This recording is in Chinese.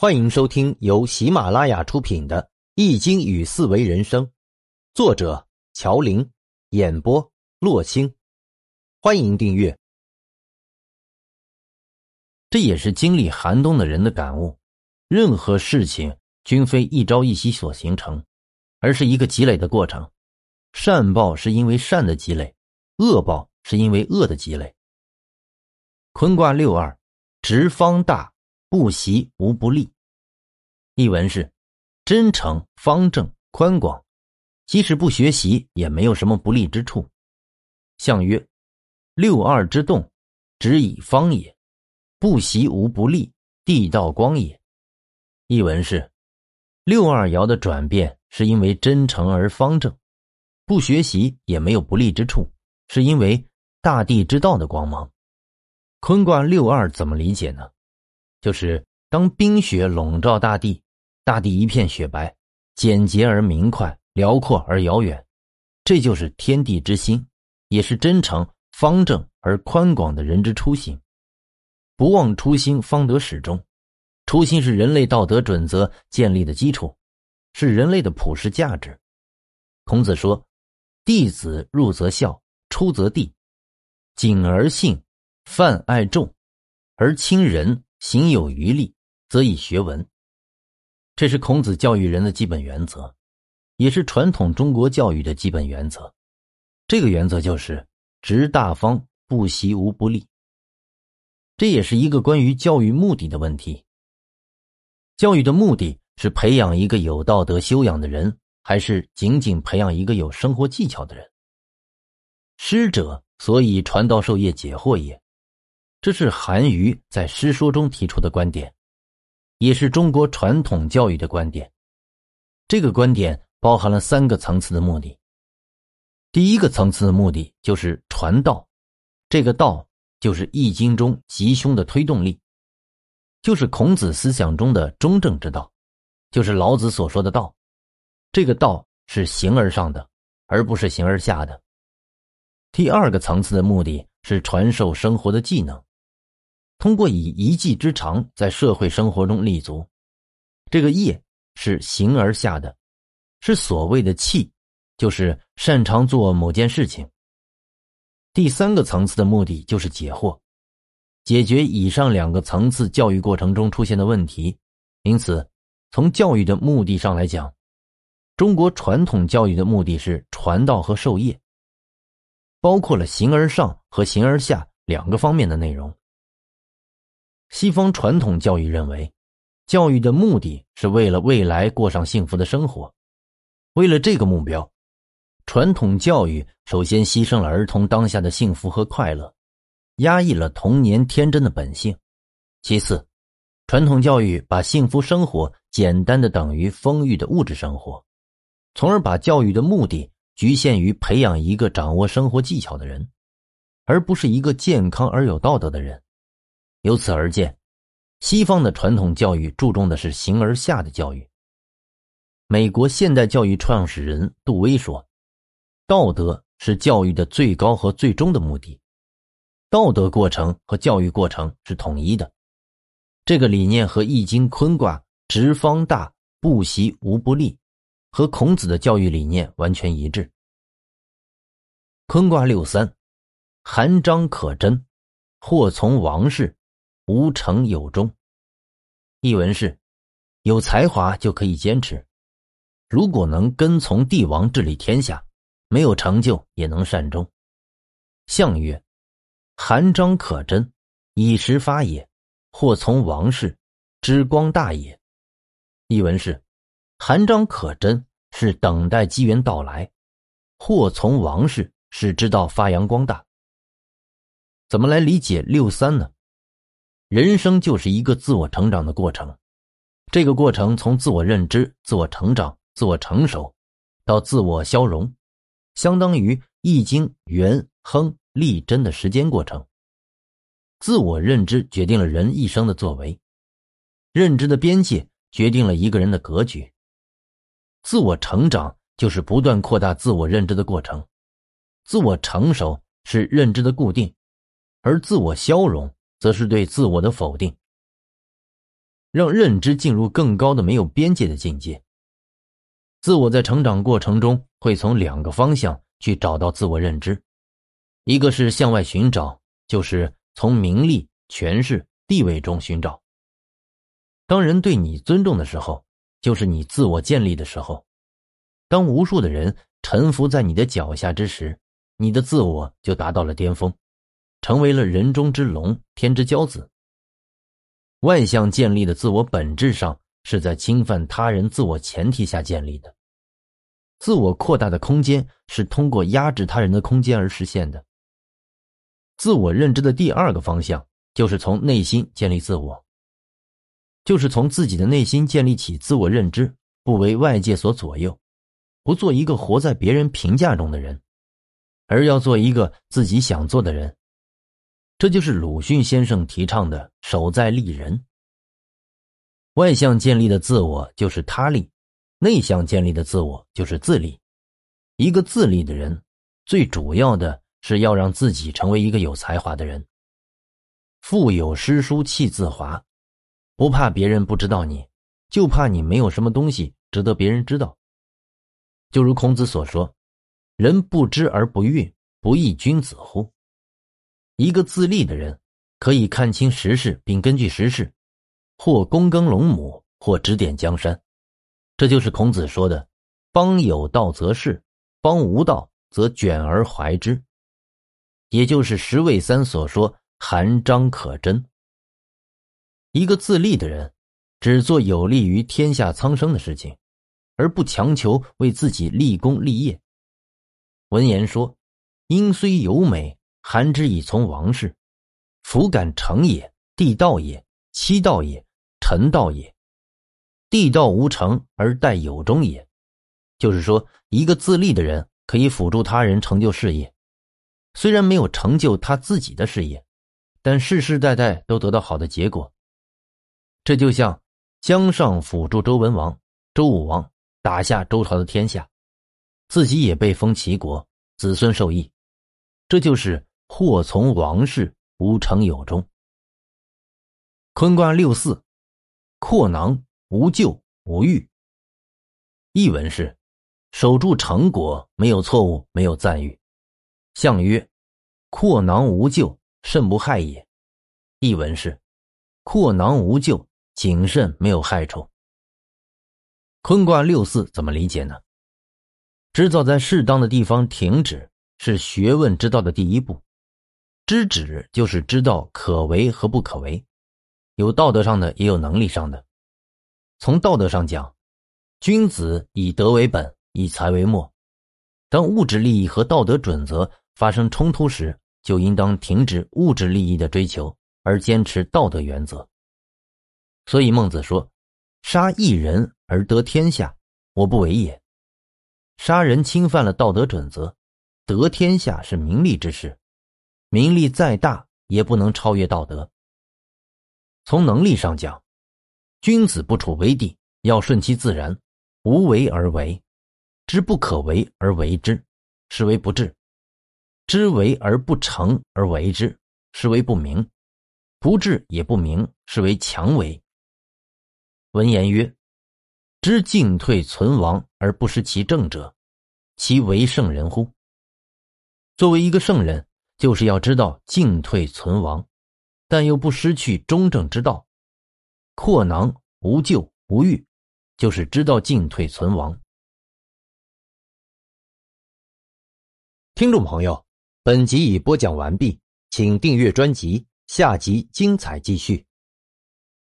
欢迎收听由喜马拉雅出品的《易经与四维人生》，作者乔林，演播洛星。欢迎订阅。这也是经历寒冬的人的感悟。任何事情均非一朝一夕所形成，而是一个积累的过程。善报是因为善的积累，恶报是因为恶的积累。坤卦六二，直方大。不习无不利。译文是：真诚、方正、宽广，即使不学习，也没有什么不利之处。象曰：六二之动，直以方也；不习无不利，地道光也。译文是：六二爻的转变是因为真诚而方正，不学习也没有不利之处，是因为大地之道的光芒。坤卦六二怎么理解呢？就是当冰雪笼罩大地，大地一片雪白，简洁而明快，辽阔而遥远，这就是天地之心，也是真诚、方正而宽广的人之初心。不忘初心，方得始终。初心是人类道德准则建立的基础，是人类的普世价值。孔子说：“弟子入则孝，出则弟，谨而信，泛爱众，而亲仁。”行有余力，则以学文。这是孔子教育人的基本原则，也是传统中国教育的基本原则。这个原则就是执大方，不习无不利。这也是一个关于教育目的的问题。教育的目的是培养一个有道德修养的人，还是仅仅培养一个有生活技巧的人？师者，所以传道授业解惑也。这是韩愈在《诗说》中提出的观点，也是中国传统教育的观点。这个观点包含了三个层次的目的。第一个层次的目的就是传道，这个道就是《易经》中吉凶的推动力，就是孔子思想中的中正之道，就是老子所说的道。这个道是形而上的，而不是形而下的。第二个层次的目的是传授生活的技能。通过以一技之长在社会生活中立足，这个业是形而下的，是所谓的气，就是擅长做某件事情。第三个层次的目的就是解惑，解决以上两个层次教育过程中出现的问题。因此，从教育的目的上来讲，中国传统教育的目的是传道和授业，包括了形而上和形而下两个方面的内容。西方传统教育认为，教育的目的是为了未来过上幸福的生活。为了这个目标，传统教育首先牺牲了儿童当下的幸福和快乐，压抑了童年天真的本性。其次，传统教育把幸福生活简单的等于丰裕的物质生活，从而把教育的目的局限于培养一个掌握生活技巧的人，而不是一个健康而有道德的人。由此而见，西方的传统教育注重的是形而下的教育。美国现代教育创始人杜威说：“道德是教育的最高和最终的目的，道德过程和教育过程是统一的。”这个理念和《易经》坤卦“直方大，不习无不利”和孔子的教育理念完全一致。坤卦六三，含章可贞，或从王室。无成有终。译文是：有才华就可以坚持，如果能跟从帝王治理天下，没有成就也能善终。象曰：韩章可贞，以时发也；或从王室，之光大也。译文是：韩章可贞是等待机缘到来，或从王室是知道发扬光大。怎么来理解六三呢？人生就是一个自我成长的过程，这个过程从自我认知、自我成长、自我成熟，到自我消融，相当于易经元亨利贞的时间过程。自我认知决定了人一生的作为，认知的边界决定了一个人的格局。自我成长就是不断扩大自我认知的过程，自我成熟是认知的固定，而自我消融。则是对自我的否定。让认知进入更高的没有边界的境界。自我在成长过程中会从两个方向去找到自我认知，一个是向外寻找，就是从名利、权势、地位中寻找。当人对你尊重的时候，就是你自我建立的时候；当无数的人臣服在你的脚下之时，你的自我就达到了巅峰，成为了人中之龙、天之骄子。外向建立的自我本质上是在侵犯他人自我前提下建立的。自我扩大的空间是通过压制他人的空间而实现的。自我认知的第二个方向就是从内心建立自我，就是从自己的内心建立起自我认知，不为外界所左右，不做一个活在别人评价中的人，而要做一个自己想做的人。这就是鲁迅先生提倡的“守在立人”。外向建立的自我就是他立，内向建立的自我就是自立。一个自立的人，最主要的是要让自己成为一个有才华的人。腹有诗书气自华，不怕别人不知道你，就怕你没有什么东西值得别人知道。就如孔子所说：“人不知而不愠，不亦君子乎？”一个自立的人，可以看清时事，并根据时事，或躬耕龙亩，或指点江山。这就是孔子说的：“邦有道则仕，邦无道则卷而怀之。”也就是十位三所说“含章可贞”。一个自立的人，只做有利于天下苍生的事情，而不强求为自己立功立业。文言说：“英虽有美。”韩之以从王室，弗敢成也。地道也，妻道也，臣道也。地道无成而待有终也。就是说，一个自立的人可以辅助他人成就事业，虽然没有成就他自己的事业，但世世代代都得到好的结果。这就像姜尚辅助周文王、周武王打下周朝的天下，自己也被封齐国，子孙受益。这就是。祸从王室，无成有终。坤卦六四，阔囊无咎无欲。译文是：守住成果，没有错误，没有赞誉。象曰：阔囊无咎，甚不害也。译文是：阔囊无咎，谨慎，没有害处。坤卦六四怎么理解呢？知道在适当的地方停止，是学问之道的第一步。知止就是知道可为和不可为，有道德上的，也有能力上的。从道德上讲，君子以德为本，以财为末。当物质利益和道德准则发生冲突时，就应当停止物质利益的追求，而坚持道德原则。所以孟子说：“杀一人而得天下，我不为也。”杀人侵犯了道德准则，得天下是名利之事。名利再大，也不能超越道德。从能力上讲，君子不处危地，要顺其自然，无为而为，知不可为而为之，是为不智；知为而不成而为之，是为不明；不智也不明，是为强为。文言曰：“知进退存亡而不失其正者，其为圣人乎？”作为一个圣人。就是要知道进退存亡，但又不失去中正之道。阔囊无咎无欲，就是知道进退存亡。听众朋友，本集已播讲完毕，请订阅专辑，下集精彩继续。